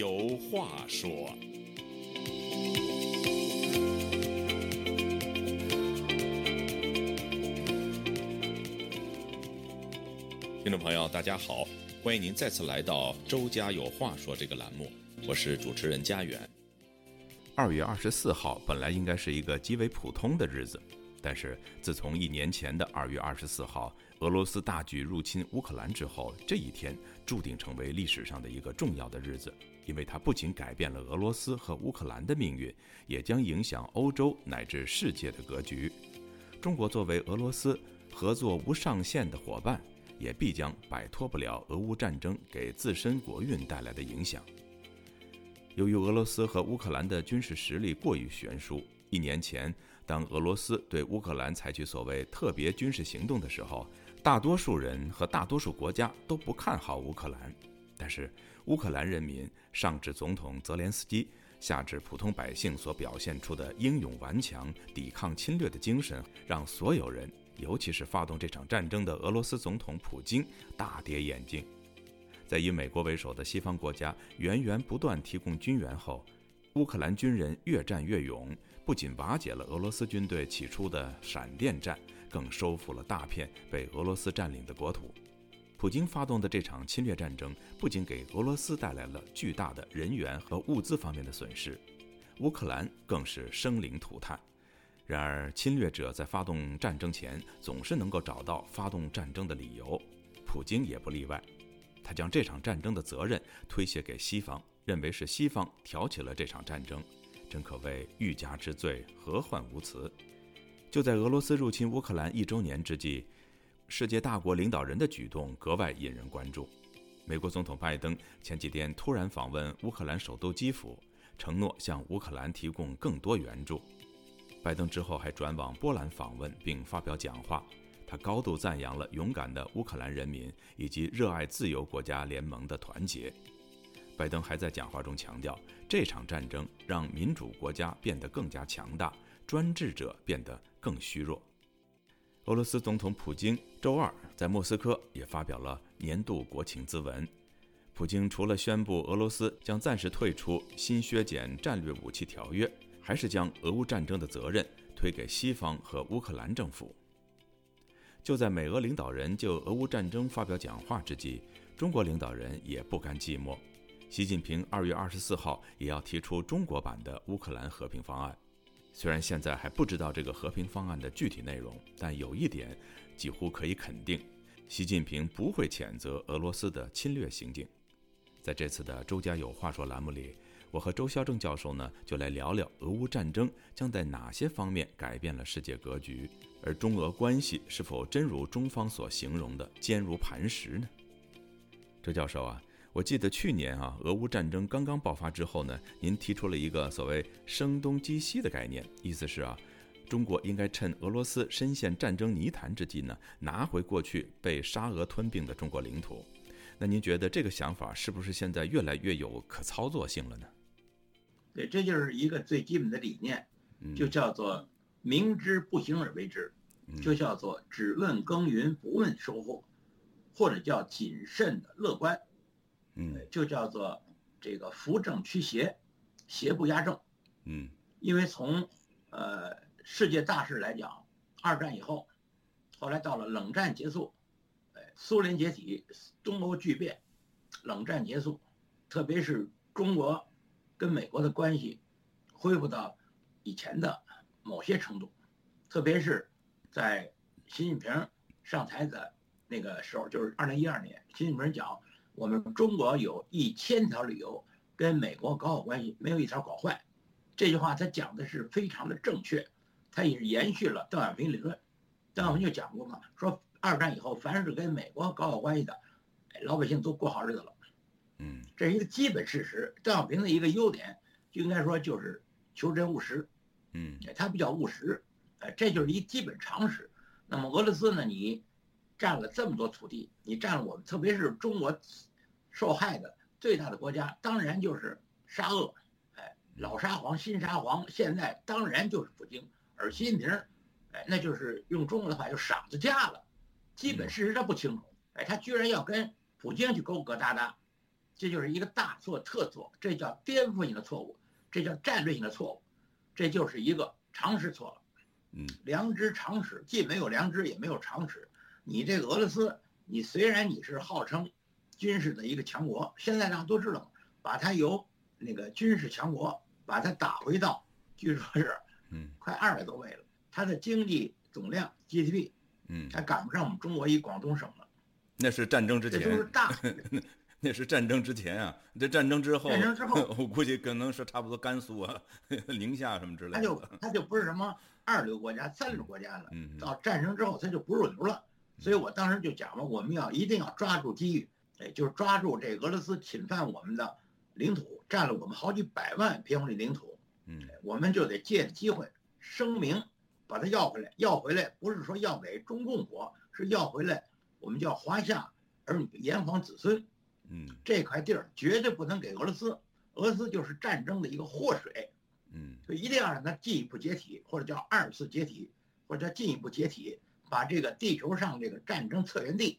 有话说。听众朋友，大家好，欢迎您再次来到《周家有话说》这个栏目，我是主持人家园。二月二十四号本来应该是一个极为普通的日子，但是自从一年前的二月二十四号俄罗斯大举入侵乌克兰之后，这一天注定成为历史上的一个重要的日子，因为它不仅改变了俄罗斯和乌克兰的命运，也将影响欧洲乃至世界的格局。中国作为俄罗斯合作无上限的伙伴。也必将摆脱不了俄乌战争给自身国运带来的影响。由于俄罗斯和乌克兰的军事实力过于悬殊，一年前当俄罗斯对乌克兰采取所谓特别军事行动的时候，大多数人和大多数国家都不看好乌克兰。但是乌克兰人民上至总统泽连斯基，下至普通百姓所表现出的英勇顽强、抵抗侵略的精神，让所有人。尤其是发动这场战争的俄罗斯总统普京大跌眼镜，在以美国为首的西方国家源源不断提供军援后，乌克兰军人越战越勇，不仅瓦解了俄罗斯军队起初的闪电战，更收复了大片被俄罗斯占领的国土。普京发动的这场侵略战争不仅给俄罗斯带来了巨大的人员和物资方面的损失，乌克兰更是生灵涂炭。然而，侵略者在发动战争前总是能够找到发动战争的理由，普京也不例外。他将这场战争的责任推卸给西方，认为是西方挑起了这场战争，真可谓欲加之罪，何患无辞。就在俄罗斯入侵乌克兰一周年之际，世界大国领导人的举动格外引人关注。美国总统拜登前几天突然访问乌克兰首都基辅，承诺向乌克兰提供更多援助。拜登之后还转往波兰访问，并发表讲话。他高度赞扬了勇敢的乌克兰人民以及热爱自由国家联盟的团结。拜登还在讲话中强调，这场战争让民主国家变得更加强大，专制者变得更虚弱。俄罗斯总统普京周二在莫斯科也发表了年度国情咨文。普京除了宣布俄罗斯将暂时退出新削减战略武器条约。还是将俄乌战争的责任推给西方和乌克兰政府。就在美俄领导人就俄乌战争发表讲话之际，中国领导人也不甘寂寞。习近平二月二十四号也要提出中国版的乌克兰和平方案。虽然现在还不知道这个和平方案的具体内容，但有一点几乎可以肯定：习近平不会谴责俄罗斯的侵略行径。在这次的“周家有话说”栏目里。我和周孝正教授呢，就来聊聊俄乌战争将在哪些方面改变了世界格局，而中俄关系是否真如中方所形容的坚如磐石呢？周教授啊，我记得去年啊，俄乌战争刚刚爆发之后呢，您提出了一个所谓“声东击西”的概念，意思是啊，中国应该趁俄罗斯深陷战争泥潭之际呢，拿回过去被沙俄吞并的中国领土。那您觉得这个想法是不是现在越来越有可操作性了呢？对，这就是一个最基本的理念，就叫做明知不行而为之，就叫做只问耕耘不问收获，或者叫谨慎的乐观，嗯，就叫做这个扶正驱邪，邪不压正，嗯，因为从呃世界大势来讲，二战以后，后来到了冷战结束，哎，苏联解体，东欧剧变，冷战结束，特别是中国。跟美国的关系恢复到以前的某些程度，特别是在习近平上台的那个时候，就是二零一二年，习近平讲我们中国有一千条理由跟美国搞好关系，没有一条搞坏。这句话他讲的是非常的正确，他也是延续了邓小平理论。邓小平就讲过嘛，说二战以后，凡是跟美国搞好关系的，老百姓都过好日子了。嗯，这是一个基本事实。邓小平的一个优点，就应该说就是求真务实。嗯，他比较务实，哎，这就是一基本常识。那么俄罗斯呢？你占了这么多土地，你占了我们，特别是中国受害的最大的国家，当然就是沙俄。哎，老沙皇、新沙皇，现在当然就是普京。而习近平，哎，那就是用中国的话就傻子架了。基本事实他不清楚，哎，他居然要跟普京去勾勾搭搭。这就是一个大错特错，这叫颠覆性的错误，这叫战略性的错误，这就是一个常识错了。嗯，良知常识既没有良知也没有常识。你这个俄罗斯，你虽然你是号称军事的一个强国，现在大家都知道，把它由那个军事强国把它打回到，据说是嗯快二百多位了，它的经济总量 GDP 嗯，还赶不上我们中国一广东省了，那是战争之前这都是，大 那是战争之前啊。这战争之后，战争之后 我估计可能是差不多甘肃啊、宁夏什么之类它就的。它就不是什么二流国家、三流国家了。嗯嗯到战争之后，它就不入流了。所以我当时就讲了，我们要一定要抓住机遇，哎，就是抓住这俄罗斯侵犯我们的领土，占了我们好几百万平方里领土，嗯我们就得借着机会声明，把它要回来。要回来不是说要给中共国，是要回来我们叫华夏儿女炎黄子孙嗯这块地儿，绝对不能给俄罗斯。俄罗斯就是战争的一个祸水。嗯就一定要让它进一步解体，或者叫二次解体，或者叫进一步解体，把这个地球上这个战争策源地，嗯，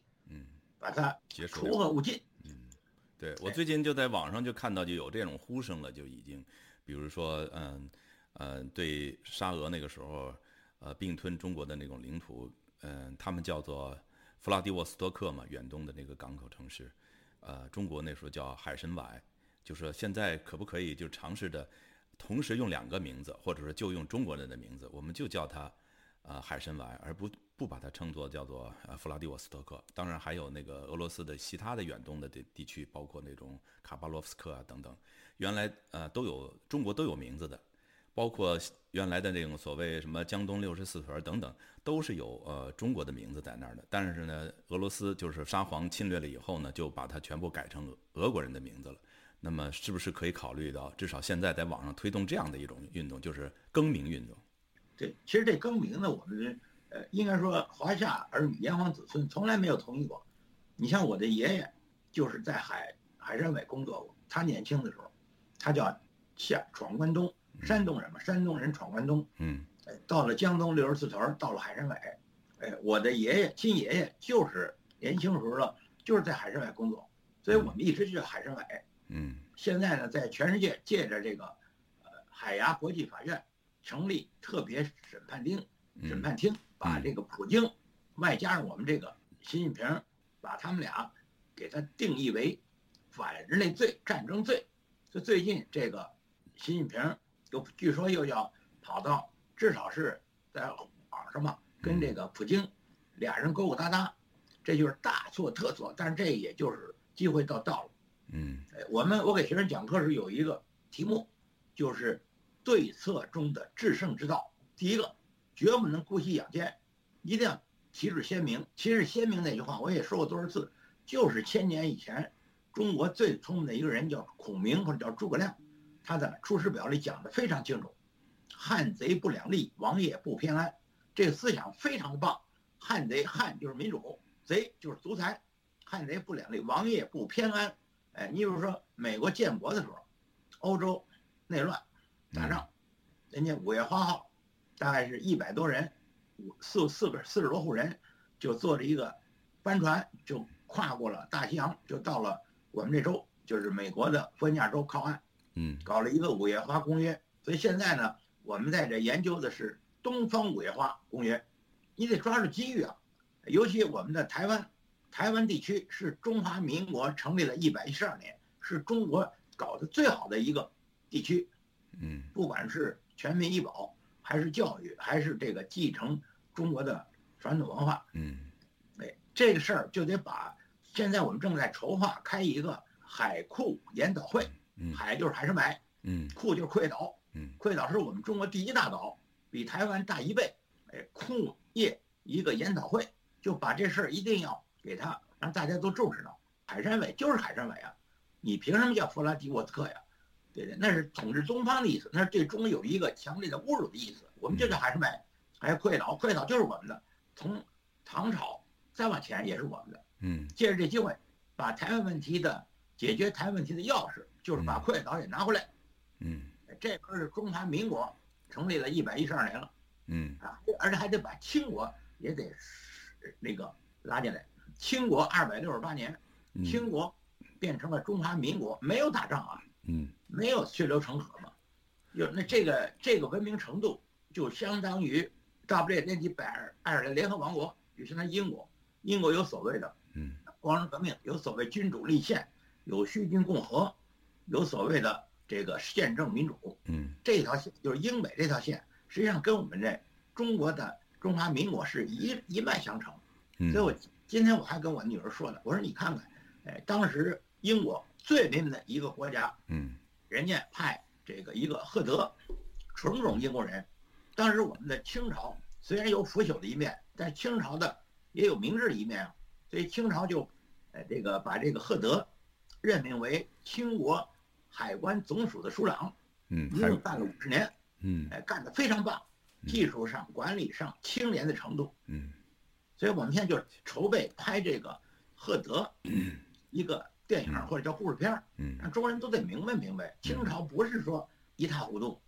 把它结。除恶务尽。嗯，对我最近就在网上就看到就有这种呼声了，就已经，比如说，嗯，嗯，对沙俄那个时候，呃，并吞中国的那种领土，嗯，他们叫做弗拉迪沃斯托克嘛，远东的那个港口城市，呃，中国那时候叫海参崴，就是现在可不可以就尝试着同时用两个名字，或者说就用中国人的名字，我们就叫它。呃，海参崴，而不不把它称作叫做呃弗拉迪沃斯托克。当然还有那个俄罗斯的其他的远东的地地区，包括那种卡巴洛夫斯克啊等等，原来呃都有中国都有名字的，包括原来的那种所谓什么江东六十四屯等等，都是有呃中国的名字在那儿的。但是呢，俄罗斯就是沙皇侵略了以后呢，就把它全部改成俄俄国人的名字了。那么是不是可以考虑到，至少现在在网上推动这样的一种运动，就是更名运动？对，其实这更名呢，我们呃应该说华夏儿女炎黄子孙从来没有同意过。你像我的爷爷，就是在海海参崴工作过。他年轻的时候，他叫下闯关东，山东人嘛，山东人闯关东。嗯哎，到了江东六十四屯，到了海参崴，哎，我的爷爷亲爷爷就是年轻时候了，就是在海参崴工作，所以我们一直就叫海参崴。嗯现在呢，在全世界借着这个，呃，海牙国际法院成立特别审判厅，审嗯判厅把这个普京，外加上我们这个习近平，把他们俩给他定义为反人类罪、战争罪。就最近这个习近平又据说又要跑到，至少是在网上嘛，跟这个普京俩人勾勾搭搭，这就是大错特错。但是这也就是机会到到了。嗯哎，我们我给学生讲课时有一个题目，就是对策中的制胜之道。第一个，绝不能姑息养奸，一定要旗帜鲜明。旗帜鲜明那句话我也说过多少次，就是千年以前中国最聪明的一个人叫孔明或者叫诸葛亮，他的《出师表》里讲的非常清楚，汉贼不两立，王爷不偏安。这个思想非常的棒。汉贼汉就是民主，贼就是独裁，汉贼不两立，王爷不偏安。哎，你比如说美国建国的时候，欧洲内乱打仗，人家五月花号，大概是一百多人，五四四个四十多户人，就坐着一个帆船，就跨过了大西洋，就到了我们这州，就是美国的佛尼亚州靠岸，嗯搞了一个五月花公约。所以现在呢，我们在这研究的是东方五月花公约，你得抓住机遇啊，尤其我们的台湾。台湾地区是中华民国成立了一百一十二年，是中国搞得最好的一个地区，嗯不管是全民医保，还是教育，还是这个继承中国的传统文化，嗯哎，这个事儿就得把。现在我们正在筹划开一个海库研讨会，嗯海就是海参崴，嗯库就是溃岛，嗯溃岛是我们中国第一大岛，比台湾大一倍。哎，库业一个研讨会，就把这事儿一定要。给他让大家都重视到，海参崴就是海参崴啊，你凭什么叫弗拉迪沃斯克呀？对对，那是统治东方的意思，那是对中国有一个强烈的侮辱的意思。我们就叫海参崴，还有溃岛，溃岛就是我们的，从唐朝再往前也是我们的。嗯借着这机会，把台湾问题的解决台湾问题的钥匙，就是把溃岛也拿回来。嗯这可是中华民国成立了一百一十二年了嗯啊，而且还得把清国也得那个拉进来。清国二百六十八年，嗯清国变成了中华民国，没有打仗啊，嗯，没有血流成河嘛，有那这个这个文明程度就相当于大不列颠及北爱爱尔兰联合王国，就相当于英国，英国有所谓的嗯。光荣革命，有所谓君主立宪，有虚君共和，有所谓的这个宪政民主，嗯。这条线就是英美这条线，实际上跟我们这中国的中华民国是一一脉相承。嗯，所以我今天我还跟我女儿说呢，我说你看看，哎，当时英国最文明的一个国家，嗯人家派这个一个赫德，纯种英国人。当时我们的清朝虽然有腐朽的一面，但清朝的也有明智的一面啊。所以清朝就，呃，这个把这个赫德任命为清国海关总署的署长，嗯，一共干了五十年，嗯哎，干得非常棒，技术上、管理上、清廉的程度。嗯所以我们现在就筹备拍这个赫德 一个电影或者叫故事片儿，嗯，让中国人都得明白明白，清朝不是说一塌糊涂，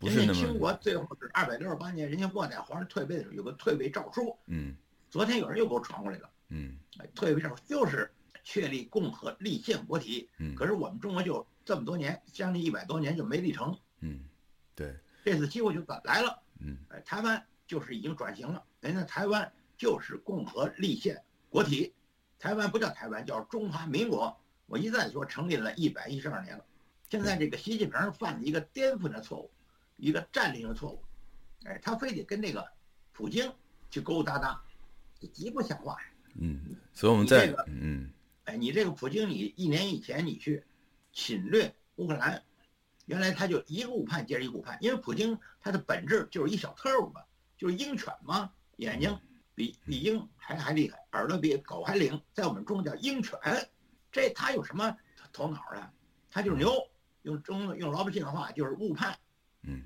不是那人家清国最后是二百六十八年，人家末代皇上退位的时候有个退位诏书，嗯。昨天有人又给我传过来了，嗯。哎，退位诏书就是确立共和立宪国体，嗯，可是我们中国就这么多年，将近一百多年就没立成，嗯对。这次机会就来了，嗯。哎，台湾就是已经转型了，人家台湾就是共和立宪国体，台湾不叫台湾，叫中华民国。我一再说成立了一百一十二年了，现在这个习近平犯了一个颠覆的错误，一个战略的错误，哎，他非得跟那个普京去勾勾搭搭，这极不像话。嗯，所以我们在这个嗯哎，你这个普京，你一年以前你去侵略乌克兰，原来他就一个误判接着一个误判，因为普京他的本质就是一小特务嘛，就是鹰犬嘛，眼睛比比鹰还还厉害，耳朵比狗还灵，在我们中国叫鹰犬，这他有什么头脑啊？他就是牛，用中用老百姓的话就是误判。嗯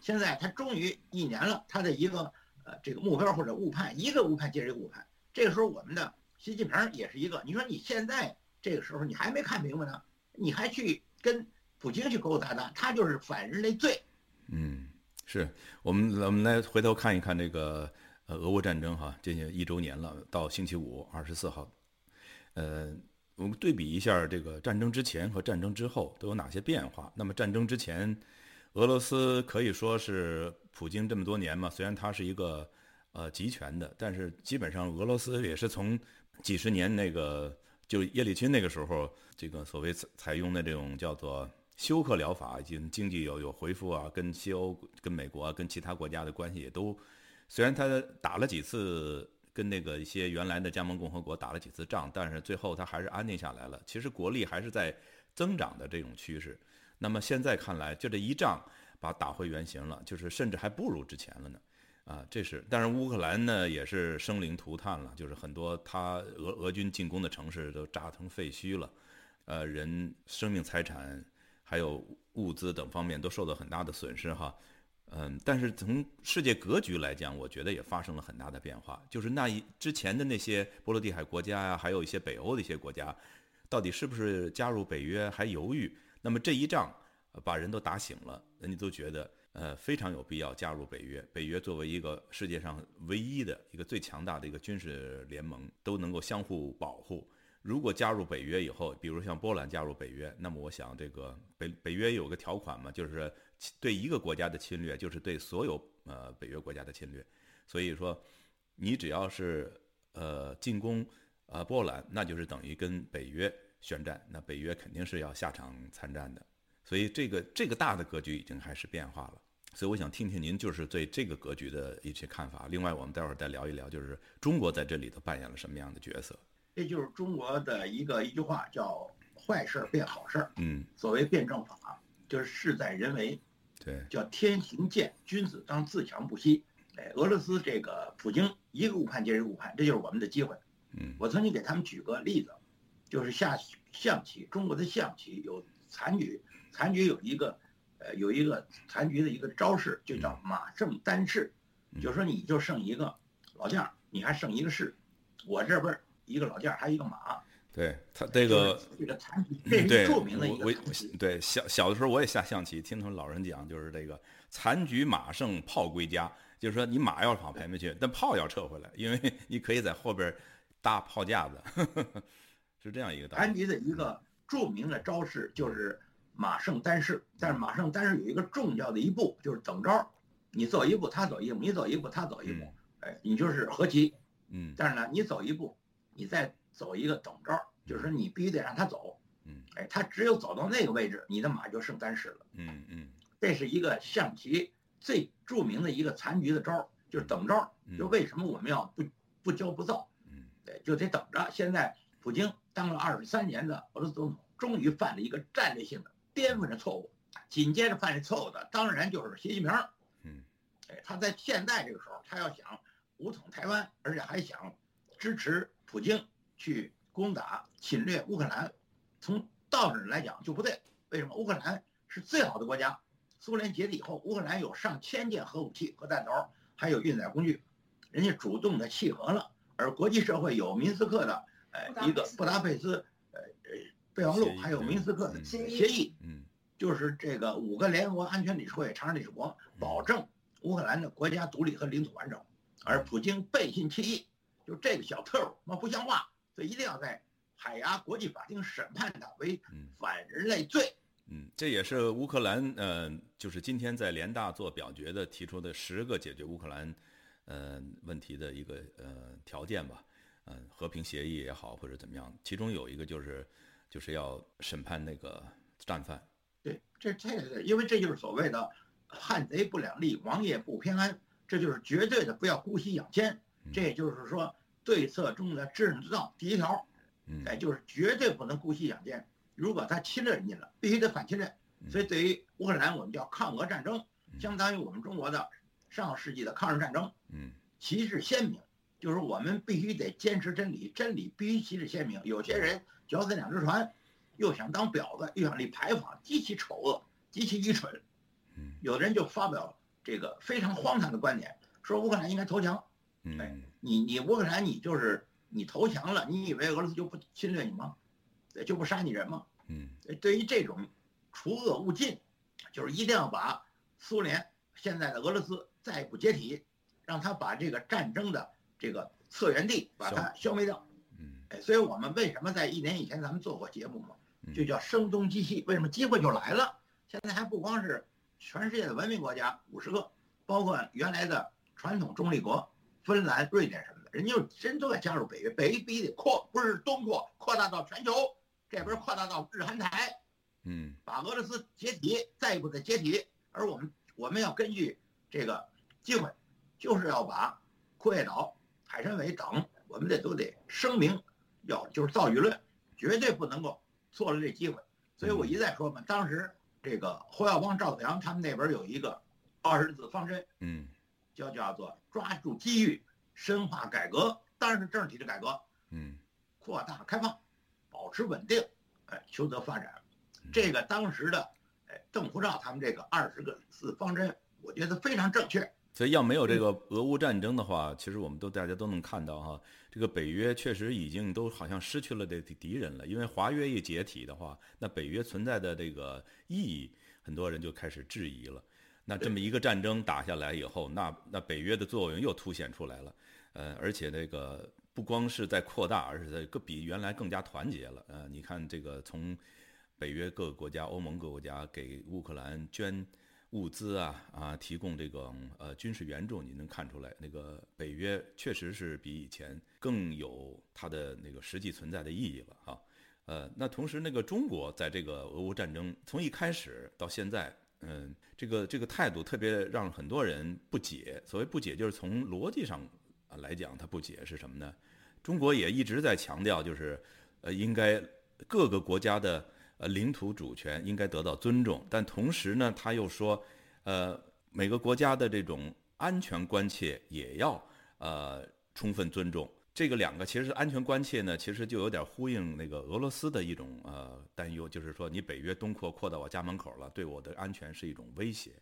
现在他终于一年了，他的一个呃这个目标或者误判，一个误判接着一个误判。这个时候我们的习近平也是一个，你说你现在这个时候你还没看明白呢，你还去跟普京去勾勾搭搭，他就是反人类罪。嗯，是我们我们来回头看一看这个呃俄乌战争哈，这些一周年了，到星期五二十四号，呃，我们对比一下这个战争之前和战争之后都有哪些变化。那么战争之前，俄罗斯可以说是普京这么多年嘛，虽然他是一个呃集权的，但是基本上俄罗斯也是从几十年那个就叶利钦那个时候，这个所谓采采用的这种叫做休克疗法，已经经济有有恢复啊，跟西欧、跟美国、跟其他国家的关系也都，虽然他打了几次跟那个一些原来的加盟共和国打了几次仗，但是最后他还是安定下来了。其实国力还是在增长的这种趋势。那么现在看来，就这一仗把打回原形了，就是甚至还不如之前了呢。啊，这是，但是乌克兰呢也是生灵涂炭了，就是很多他俄俄军进攻的城市都炸成废墟了，呃，人生命财产还有物资等方面都受到很大的损失哈。嗯，但是从世界格局来讲，我觉得也发生了很大的变化。就是那一之前的那些波罗的海国家呀、还有一些北欧的一些国家，到底是不是加入北约还犹豫。那么这一仗把人都打醒了，人家都觉得呃非常有必要加入北约。北约作为一个世界上唯一的一个最强大的一个军事联盟，都能够相互保护。如果加入北约以后，比如像波兰加入北约，那么我想这个北北约有个条款嘛，就是对一个国家的侵略，就是对所有呃北约国家的侵略。所以说，你只要是呃进攻呃波兰，那就是等于跟北约宣战，那北约肯定是要下场参战的。所以这个这个大的格局已经开始变化了。所以我想听听您就是对这个格局的一些看法。另外，我们待会儿再聊一聊，就是中国在这里头扮演了什么样的角色。这就是中国的一个一句话，叫“坏事儿变好事儿嗯，”。所谓辩证法，就是事在人为，对，叫天行健，君子当自强不息。哎，俄罗斯这个普京一个误判接着一个误判，这就是我们的机会。嗯我曾经给他们举个例子，就是下象棋，中国的象棋有残局，残局有一个，呃，有一个残局的一个招式，就叫马胜单士，就是说你就剩一个老将，你还剩一个士，我这边儿一个老将，还有一个马，对他这个这是对，著名的一个。对小小的时候我也下象棋，听他们老人讲，就是这个残局马胜炮归家，就是说你马要跑前面去，但炮要撤回来，因为你可以在后边搭炮架子，是这样一个道理。残局的一个著名的招式就是马胜单式，但是马胜单式有一个重要的一步就是等招，你走一步他走一步，你走一步他走一步，哎，你就是和棋。嗯，但是呢，你走一步，你再走一个等招，就是说你必须得让他走。嗯，哎，他只有走到那个位置，你的马就剩单式了。嗯嗯，这是一个象棋最著名的一个残局的招儿，就是等招。就为什么我们要不不骄不躁？嗯，对，就得等着。现在普京当了二十三年的俄罗斯总统，终于犯了一个战略性的颠覆的错误。紧接着犯这错误的，当然就是习近平。嗯，哎，他在现在这个时候，他要想武统台湾，而且还想支持普京去攻打侵略乌克兰。从道上来讲就不对，为什么？乌克兰是最好的国家，苏联解体以后，乌克兰有上千件核武器核弹头，还有运载工具，人家主动的契合了，而国际社会有明斯克的呃一个布达佩斯呃呃备忘录，还有明斯克的协议，嗯，就是这个五个联合国安全理事会常任理事国保证乌克兰的国家独立和领土完整，而普京背信弃义，就这个小特务，不像话，所以一定要在。海牙国际法庭审判他为反人类罪。嗯，这也是乌克兰呃，就是今天在联大做表决的提出的十个解决乌克兰呃问题的一个呃条件吧。嗯，和平协议也好或者怎么样，其中有一个就是就是要审判那个战犯。对，这这个因为这就是所谓的汉贼不两立，王爷不偏安，这就是绝对的不要姑息养奸。这也就是说对策中的智人之道第一条。哎，就是绝对不能姑息养奸。如果他侵略人家了，必须得反侵略。所以对于乌克兰，我们叫抗俄战争，相当于我们中国的上个世纪的抗日战争。嗯，旗帜鲜明，就是我们必须得坚持真理，真理必须旗帜鲜明。有些人脚踩两只船，又想当婊子，又想立牌坊，极其丑恶，极其愚蠢。嗯，有的人就发表这个非常荒唐的观点，说乌克兰应该投降。嗯，你你乌克兰你就是。你投降了，你以为俄罗斯就不侵略你吗？就不杀你人吗？嗯，对于这种除恶务尽，就是一定要把苏联现在的俄罗斯再不解体，让他把这个战争的这个策源地把它消灭掉。嗯，哎，所以我们为什么在一年以前咱们做过节目嘛？就叫声东击西。为什么机会就来了？现在还不光是全世界的文明国家五十个，包括原来的传统中立国芬兰、瑞典什么的。人家真都要加入北约，北约必须得扩，不是东扩，扩大到全球，这边扩大到日韩台，嗯，把俄罗斯解体，再一步的解体。而我们我们要根据这个机会，就是要把库页岛、海参崴等，我们得都得声明，要就是造舆论，绝对不能够错了这机会。所以我一再说嘛，当时这个侯耀邦、赵子阳他们那边有一个二十字方针，嗯，叫叫做抓住机遇。深化改革当然是政治体制改革，嗯，扩大开放，保持稳定，哎，求得发展。这个当时的哎邓福照他们这个二十个字方针，我觉得非常正确。所以要没有这个俄乌战争的话，其实我们都大家都能看到哈，这个北约确实已经都好像失去了这敌人了。因为华约一解体的话，那北约存在的这个意义，很多人就开始质疑了。那这么一个战争打下来以后，那那北约的作用又凸显出来了，呃，而且那个不光是在扩大，而是在更比原来更加团结了。呃，你看这个从北约各个国家、欧盟各个国家给乌克兰捐物资啊啊，提供这个呃军事援助，你能看出来，那个北约确实是比以前更有它的那个实际存在的意义了哈。呃，那同时那个中国在这个俄乌战争从一开始到现在。嗯，这个这个态度特别让很多人不解。所谓不解，就是从逻辑上来讲，他不解是什么呢？中国也一直在强调，就是呃，应该各个国家的呃领土主权应该得到尊重，但同时呢，他又说，呃，每个国家的这种安全关切也要呃充分尊重。这个两个其实安全关切呢，其实就有点呼应那个俄罗斯的一种呃担忧，就是说你北约东扩扩到我家门口了，对我的安全是一种威胁。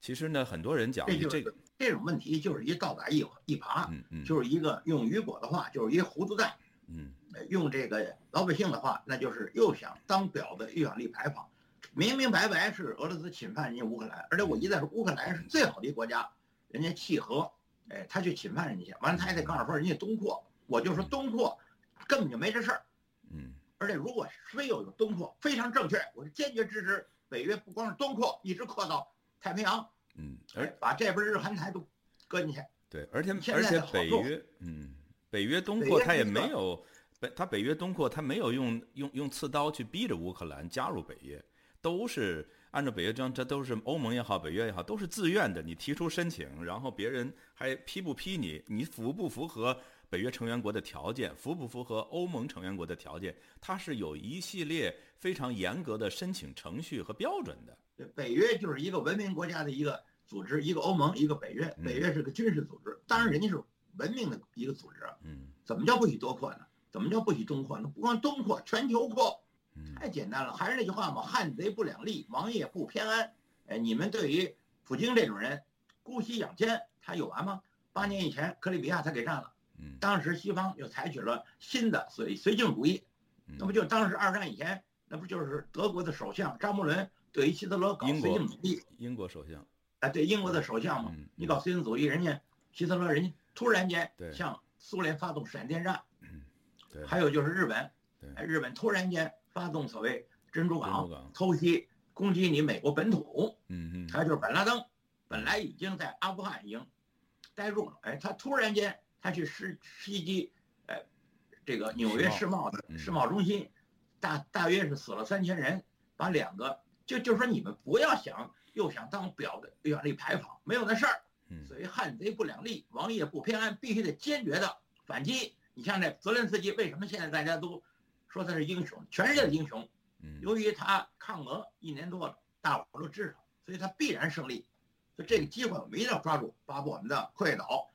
其实呢，很多人讲这个这种问题就是一倒打一一耙，嗯嗯，就是一个用雨果的话就是一糊涂蛋，嗯，用这个老百姓的话，那就是又想当婊子又想立牌坊，明明白白是俄罗斯侵犯人家乌克兰，而且我一再说乌克兰是最好的一个国家，人家契合。哎，他去侵犯人家，完了他还得告诉说人家东扩，我就说东扩根本就没这事儿。嗯，而且如果非有有东扩，非常正确，我是坚决支持北约不光是东扩，一直扩到太平洋，嗯，而而把这边日韩台都搁进去。对，而且而且北约，嗯，北约东扩他也没有北，他北约东扩他没有用用用刺刀去逼着乌克兰加入北约，都是按照北约章，这都是欧盟也好，北约也好，都是自愿的。你提出申请，然后别人还批不批你，你符不符合北约成员国的条件，符不符合欧盟成员国的条件，它是有一系列非常严格的申请程序和标准的。对北约就是一个文明国家的一个组织，一个欧盟，一个北约。嗯北约是个军事组织，当然人家是文明的一个组织。嗯怎么叫不许多扩呢？怎么叫不许东扩呢？不光东扩，全球扩，嗯太简单了。还是那句话嘛，汉贼不两立，王爷不偏安。哎，你们对于普京这种人姑息养奸，他有完吗？八年以前，克里米亚他给占了，嗯。当时西方又采取了新的所谓绥靖主义，嗯，那不就当时二战以前，那不就是德国的首相张伯伦对于希特勒搞绥靖主义？英国首相，哎，对英国的首相嘛嗯，你搞绥靖主义，人家希特勒人家突然间向苏联发动闪电战，还有就是日本。日本突然间发动所谓珍珠港偷袭攻击你美国本土，嗯嗯，还有就是本拉登，本来已经在阿富汗已经待住了，哎，他突然间他去袭袭击，哎，这个纽约世贸的嗯。世贸中心，大大约是死了三千人，把两个就就说你们不要想又想当表的又想立牌坊，没有那事儿。嗯。所以汉贼不两立，王爷不偏安，必须得坚决的反击。你像这泽连斯基，为什么现在大家都说他是英雄，全世界的英雄？嗯由于他抗俄一年多了，大伙都知道，所以他必然胜利。所以这个机会我们一定要抓住，把我们的溃岛、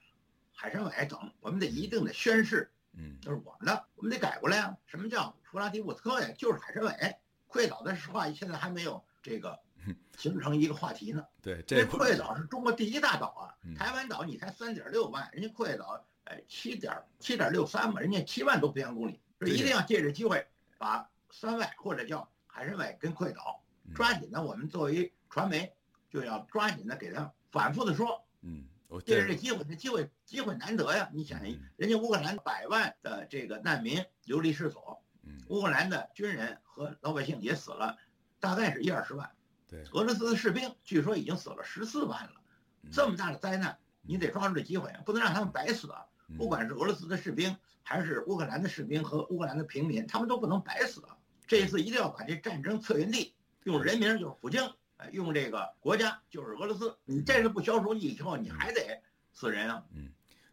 海参崴等，我们得一定的宣誓，嗯这是我们的，我们得改过来啊。什么叫弗拉迪沃斯克呀？就是海参崴、溃岛的话，现在还没有这个 形成一个话题呢。对，这这溃岛是中国第一大岛啊嗯，台湾岛你才三点六万，人家溃岛哎七点七点六三嘛，人家七万多平方公里，所以一定要借着机会把三外或者叫海参崴跟溃岛嗯抓紧的，我们作为传媒就要抓紧的给他反复的说，嗯，我借着这这机会，这机会机会难得呀！你想嗯，人家乌克兰百万的这个难民流离失所，嗯乌克兰的军人和老百姓也死了，大概是一二十万。对，俄罗斯的士兵据说已经死了十四万了，嗯这么大的灾难，你得抓住这机会，不能让他们白死啊！嗯不管是俄罗斯的士兵，还是乌克兰的士兵和乌克兰的平民，他们都不能白死啊！这一次一定要把这战争策源地用人名就是普京，哎，用这个国家就是俄罗斯，你这次不消除以后，你还得死人啊！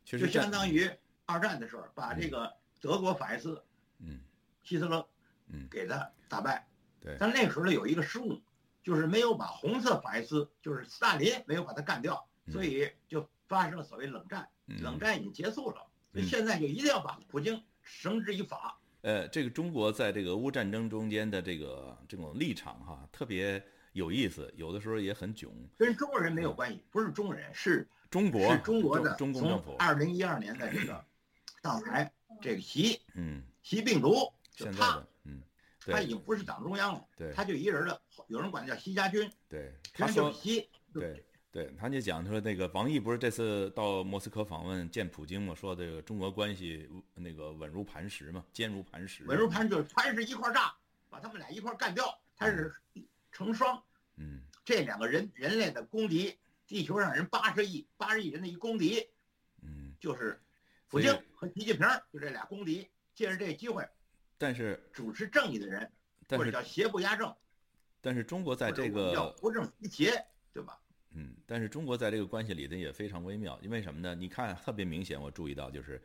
就相当于二战的时候，把这个德国法西斯嗯希特勒嗯给他打败。对但那个时候呢有一个失误，就是没有把红色法西斯，就是斯大林没有把他干掉，嗯所以就发生了所谓冷战。嗯冷战已经结束了，现在就一定要把普京绳之以法。呃，这个中国在这个俄乌战争中间的这个这种立场哈，特别有意思，有的时候也很囧。跟中国人没有关系，不是中国人，是中国是中国的。中中共政府，二零一二年的这个 上台，这个习嗯，习病毒，就他嗯，他已经不是党中央了，对他就一人了，有人管他叫习家军，对，他说就是习。对对，他就讲他说那个王毅不是这次到莫斯科访问见普京嘛，说这个中俄关系那个稳如磐石嘛，坚如磐石，稳如磐石，就是磐石一块炸，把他们俩一块干掉，他是成双。嗯这两个人人类的公敌，地球上人八十亿八十亿人的一公敌，嗯，就是普京和习近平，就这俩公敌。借着这机会，但是主持正义的人，或者叫邪不压正，但是中国在这或者我们叫个不正其邪，对吧？但是中国在这个关系里头也非常微妙，因为什么呢？你看特别明显，我注意到就是，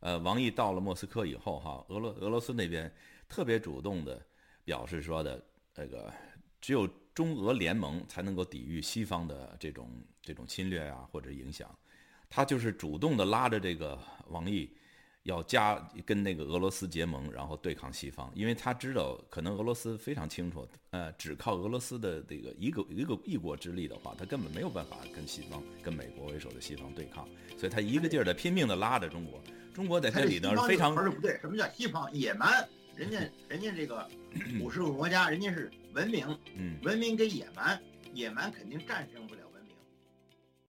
呃，王毅到了莫斯科以后哈，俄罗俄罗斯那边特别主动的表示说的，那个只有中俄联盟才能够抵御西方的这种这种侵略啊或者影响，他就是主动的拉着这个王毅。要加跟那个俄罗斯结盟，然后对抗西方，因为他知道可能俄罗斯非常清楚，呃，只靠俄罗斯的这个一个一个一国之力的话，他根本没有办法跟西方、跟美国为首的西方对抗，所以他一个劲儿的拼命的拉着中国，中国在他这里头非常不是不对，什么叫西方野蛮？人家人家这个五十个国家，人家是文明，嗯文明跟野蛮，野蛮肯定战胜